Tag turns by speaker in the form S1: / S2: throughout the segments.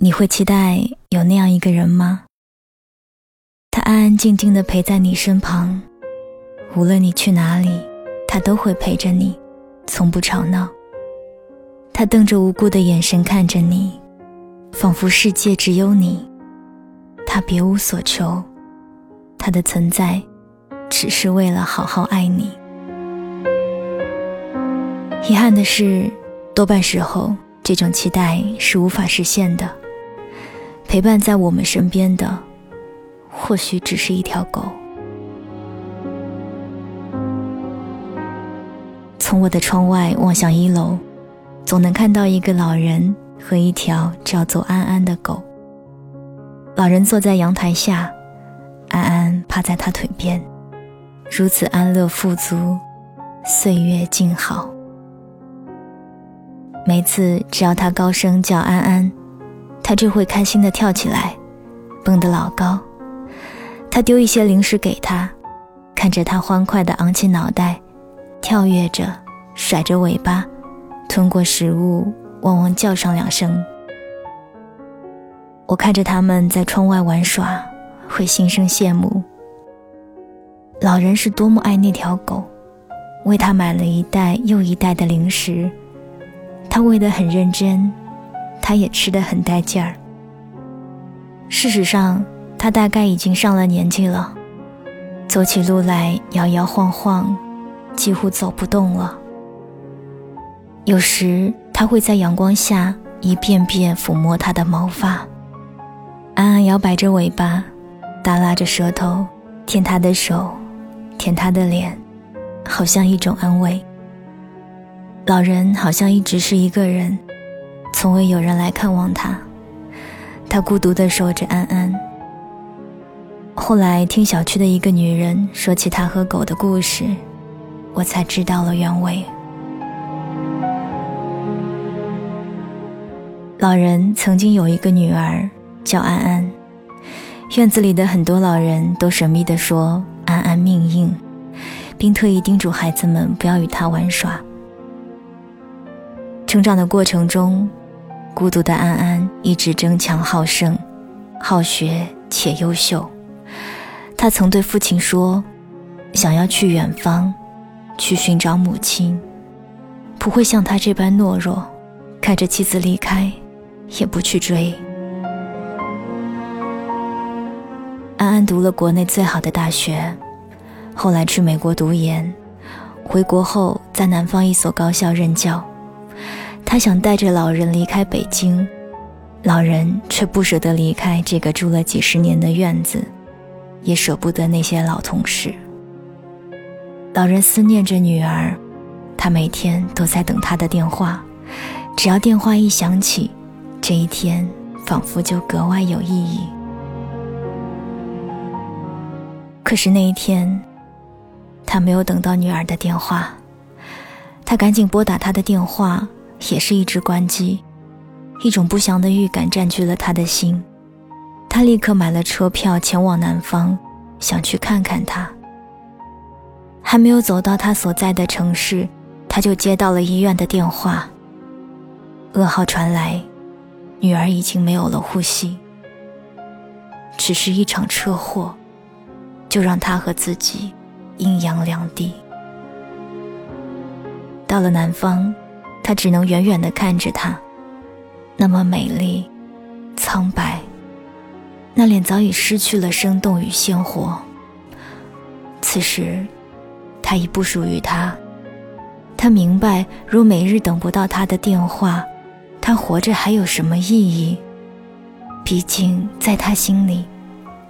S1: 你会期待有那样一个人吗？他安安静静的陪在你身旁，无论你去哪里，他都会陪着你，从不吵闹。他瞪着无辜的眼神看着你，仿佛世界只有你。他别无所求，他的存在只是为了好好爱你。遗憾的是，多半时候这种期待是无法实现的。陪伴在我们身边的，或许只是一条狗。从我的窗外望向一楼，总能看到一个老人和一条叫做安安的狗。老人坐在阳台下，安安趴在他腿边，如此安乐富足，岁月静好。每次只要他高声叫安安。他就会开心的跳起来，蹦得老高。他丢一些零食给他，看着他欢快的昂起脑袋，跳跃着，甩着尾巴，吞过食物，汪汪叫上两声。我看着他们在窗外玩耍，会心生羡慕。老人是多么爱那条狗，为他买了一袋又一袋的零食，他喂得很认真。他也吃得很带劲儿。事实上，他大概已经上了年纪了，走起路来摇摇晃晃，几乎走不动了。有时他会在阳光下一遍遍抚摸他的毛发，安安摇摆着尾巴，耷拉着舌头，舔他的手，舔他的脸，好像一种安慰。老人好像一直是一个人。从未有人来看望他，他孤独地守着安安。后来听小区的一个女人说起他和狗的故事，我才知道了原委。老人曾经有一个女儿叫安安，院子里的很多老人都神秘地说安安命硬，并特意叮嘱孩子们不要与她玩耍。成长的过程中。孤独的安安一直争强好胜，好学且优秀。他曾对父亲说：“想要去远方，去寻找母亲，不会像他这般懦弱，看着妻子离开，也不去追。”安安读了国内最好的大学，后来去美国读研，回国后在南方一所高校任教。他想带着老人离开北京，老人却不舍得离开这个住了几十年的院子，也舍不得那些老同事。老人思念着女儿，他每天都在等她的电话，只要电话一响起，这一天仿佛就格外有意义。可是那一天，他没有等到女儿的电话，他赶紧拨打她的电话。也是一只关机，一种不祥的预感占据了他的心。他立刻买了车票前往南方，想去看看他。还没有走到他所在的城市，他就接到了医院的电话。噩耗传来，女儿已经没有了呼吸。只是一场车祸，就让他和自己阴阳两地。到了南方。他只能远远地看着她，那么美丽、苍白，那脸早已失去了生动与鲜活。此时，他已不属于他。他明白，若每日等不到他的电话，他活着还有什么意义？毕竟，在他心里，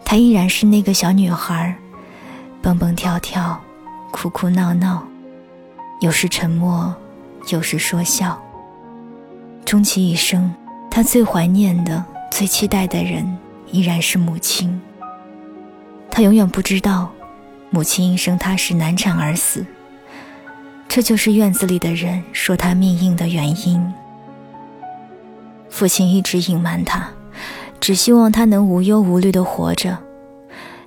S1: 她依然是那个小女孩，蹦蹦跳跳，哭哭闹闹，有时沉默。有时说笑。终其一生，他最怀念的、最期待的人依然是母亲。他永远不知道，母亲因生他时难产而死。这就是院子里的人说他命硬的原因。父亲一直隐瞒他，只希望他能无忧无虑的活着。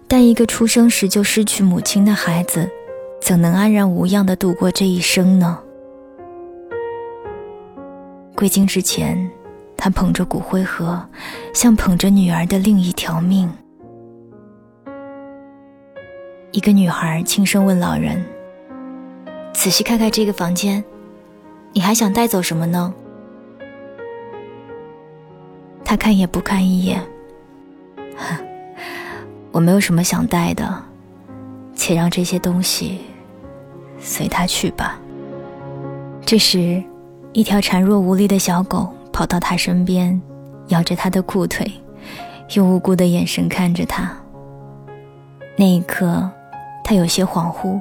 S1: 但一个出生时就失去母亲的孩子，怎能安然无恙的度过这一生呢？归京之前，他捧着骨灰盒，像捧着女儿的另一条命。一个女孩轻声问老人：“仔细看看这个房间，你还想带走什么呢？”他看也不看一眼，我没有什么想带的，且让这些东西随他去吧。这时，一条孱弱无力的小狗跑到他身边，咬着他的裤腿，用无辜的眼神看着他。那一刻，他有些恍惚，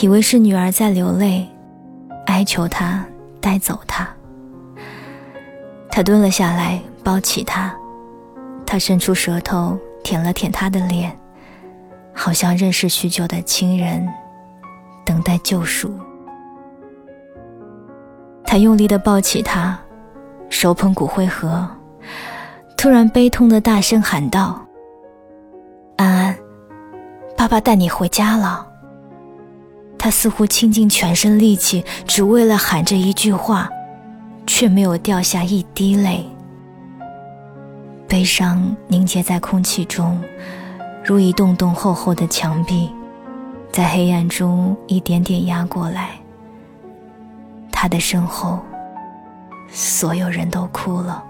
S1: 以为是女儿在流泪，哀求他带走他。他蹲了下来。抱起他，他伸出舌头舔了舔他的脸，好像认识许久的亲人，等待救赎。他用力的抱起他，手捧骨灰盒，突然悲痛的大声喊道：“安安，爸爸带你回家了。”他似乎倾尽全身力气，只为了喊这一句话，却没有掉下一滴泪。悲伤凝结在空气中，如一栋栋厚厚的墙壁，在黑暗中一点点压过来。他的身后，所有人都哭了。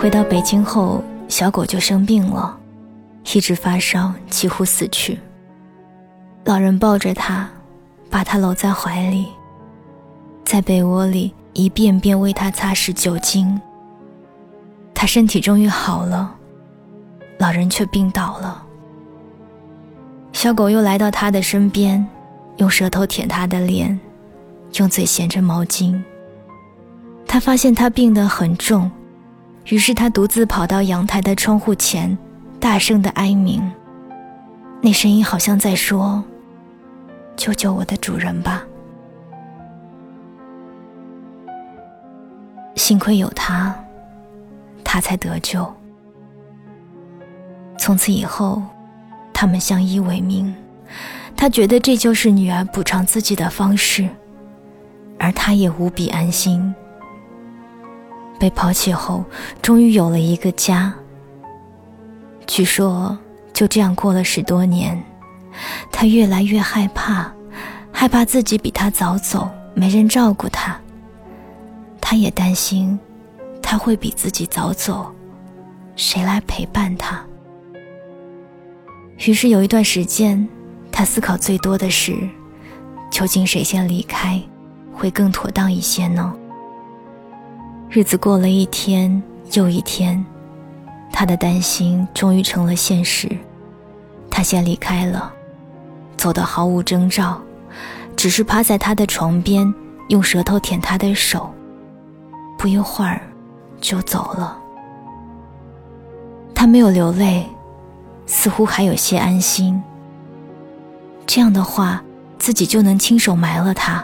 S1: 回到北京后，小狗就生病了，一直发烧，几乎死去。老人抱着它，把它搂在怀里，在被窝里一遍遍为它擦拭酒精。他身体终于好了，老人却病倒了。小狗又来到他的身边，用舌头舔他的脸，用嘴衔着毛巾。他发现他病得很重，于是他独自跑到阳台的窗户前，大声的哀鸣。那声音好像在说：“救救我的主人吧！”幸亏有他。他才得救。从此以后，他们相依为命。他觉得这就是女儿补偿自己的方式，而他也无比安心。被抛弃后，终于有了一个家。据说就这样过了十多年，他越来越害怕，害怕自己比他早走，没人照顾他。他也担心。他会比自己早走，谁来陪伴他？于是有一段时间，他思考最多的是，究竟谁先离开，会更妥当一些呢？日子过了一天又一天，他的担心终于成了现实。他先离开了，走得毫无征兆，只是趴在他的床边，用舌头舔他的手。不一会儿。就走了。他没有流泪，似乎还有些安心。这样的话，自己就能亲手埋了他。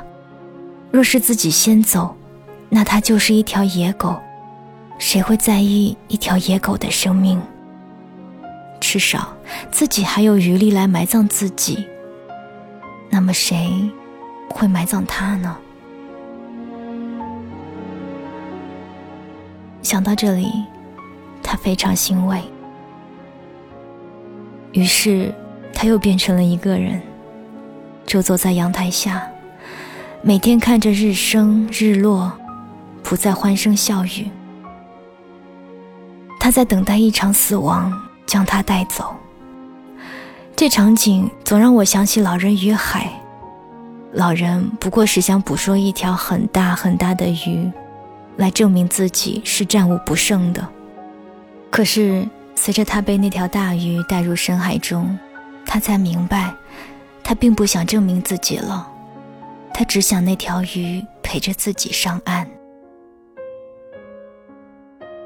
S1: 若是自己先走，那他就是一条野狗，谁会在意一条野狗的生命？至少自己还有余力来埋葬自己。那么谁会埋葬他呢？想到这里，他非常欣慰。于是，他又变成了一个人，就坐在阳台下，每天看着日升日落，不再欢声笑语。他在等待一场死亡将他带走。这场景总让我想起老人与海。老人不过是想捕捉一条很大很大的鱼。来证明自己是战无不胜的。可是，随着他被那条大鱼带入深海中，他才明白，他并不想证明自己了，他只想那条鱼陪着自己上岸。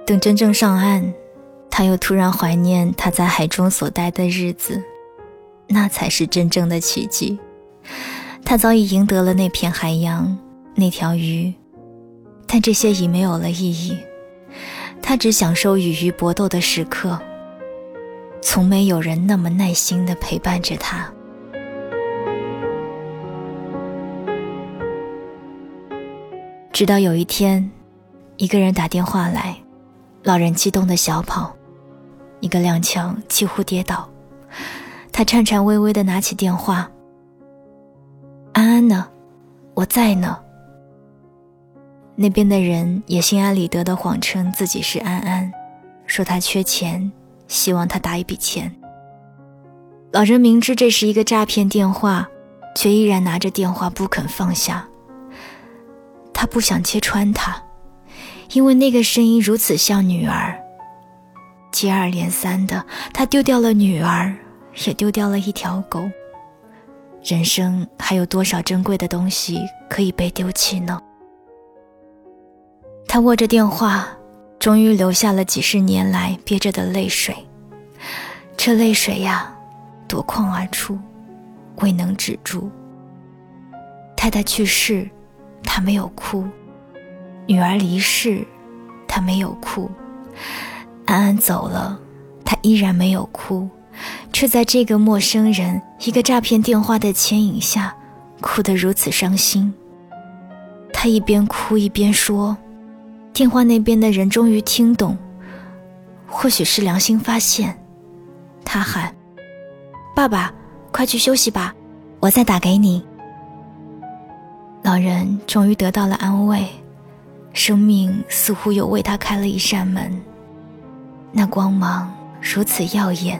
S1: 等真正上岸，他又突然怀念他在海中所待的日子，那才是真正的奇迹。他早已赢得了那片海洋，那条鱼。但这些已没有了意义，他只享受与鱼搏斗的时刻。从没有人那么耐心的陪伴着他。直到有一天，一个人打电话来，老人激动的小跑，一个踉跄几乎跌倒。他颤颤巍巍的拿起电话：“安安呢？我在呢。”那边的人也心安理得的谎称自己是安安，说他缺钱，希望他打一笔钱。老人明知这是一个诈骗电话，却依然拿着电话不肯放下。他不想揭穿他，因为那个声音如此像女儿。接二连三的，他丢掉了女儿，也丢掉了一条狗。人生还有多少珍贵的东西可以被丢弃呢？他握着电话，终于流下了几十年来憋着的泪水。这泪水呀！夺眶而出，未能止住。太太去世，他没有哭；女儿离世，他没有哭；安安走了，他依然没有哭，却在这个陌生人、一个诈骗电话的牵引下，哭得如此伤心。他一边哭一边说：“电话那边的人终于听懂，或许是良心发现。”他喊。爸爸，快去休息吧，我再打给你。老人终于得到了安慰，生命似乎又为他开了一扇门。那光芒如此耀眼，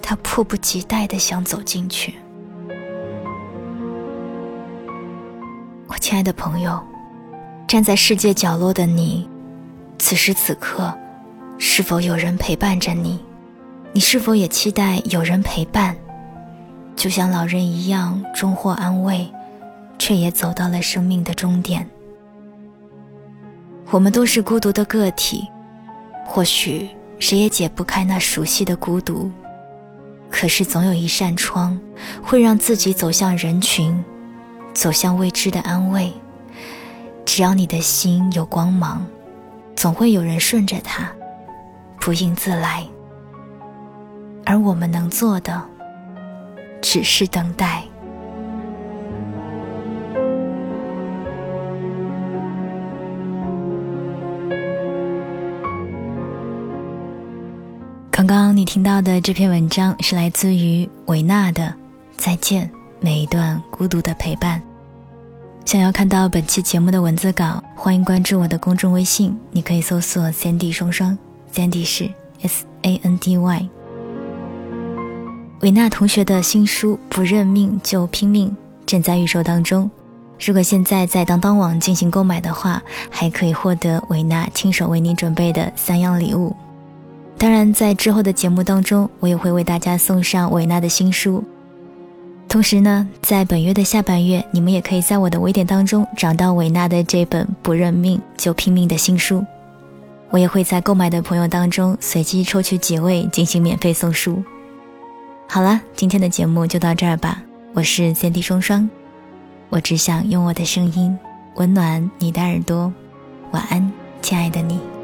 S1: 他迫不及待的想走进去。我亲爱的朋友，站在世界角落的你，此时此刻，是否有人陪伴着你？你是否也期待有人陪伴，就像老人一样，终获安慰，却也走到了生命的终点？我们都是孤独的个体，或许谁也解不开那熟悉的孤独，可是总有一扇窗，会让自己走向人群，走向未知的安慰。只要你的心有光芒，总会有人顺着它，不应自来。而我们能做的，只是等待。听到的这篇文章是来自于维纳的《再见，每一段孤独的陪伴》。想要看到本期节目的文字稿，欢迎关注我的公众微信，你可以搜索 “Sandy 双双 ”，Sandy 是 S A N D Y。维娜同学的新书《不认命就拼命》正在预售当中，如果现在在当当网进行购买的话，还可以获得维娜亲手为你准备的三样礼物。当然，在之后的节目当中，我也会为大家送上维娜的新书。同时呢，在本月的下半月，你们也可以在我的微店当中找到维娜的这本《不认命就拼命》的新书。我也会在购买的朋友当中随机抽取几位进行免费送书。好了，今天的节目就到这儿吧。我是三 D 双双，我只想用我的声音温暖你的耳朵。晚安，亲爱的你。